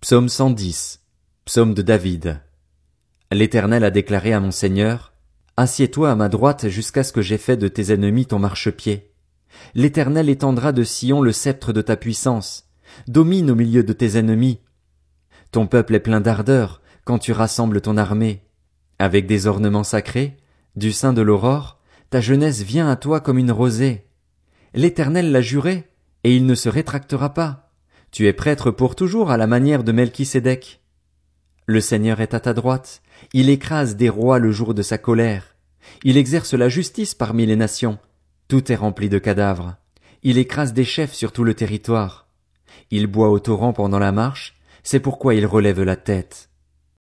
Psaume 110. Psaume de David. L'Éternel a déclaré à mon Seigneur, Assieds-toi à ma droite jusqu'à ce que j'aie fait de tes ennemis ton marchepied. L'Éternel étendra de Sion le sceptre de ta puissance. Domine au milieu de tes ennemis. Ton peuple est plein d'ardeur quand tu rassembles ton armée. Avec des ornements sacrés, du sein de l'aurore, ta jeunesse vient à toi comme une rosée. L'Éternel l'a juré, et il ne se rétractera pas. Tu es prêtre pour toujours à la manière de Melchisédek. Le Seigneur est à ta droite, il écrase des rois le jour de sa colère. Il exerce la justice parmi les nations. Tout est rempli de cadavres. Il écrase des chefs sur tout le territoire. Il boit au torrent pendant la marche, c'est pourquoi il relève la tête.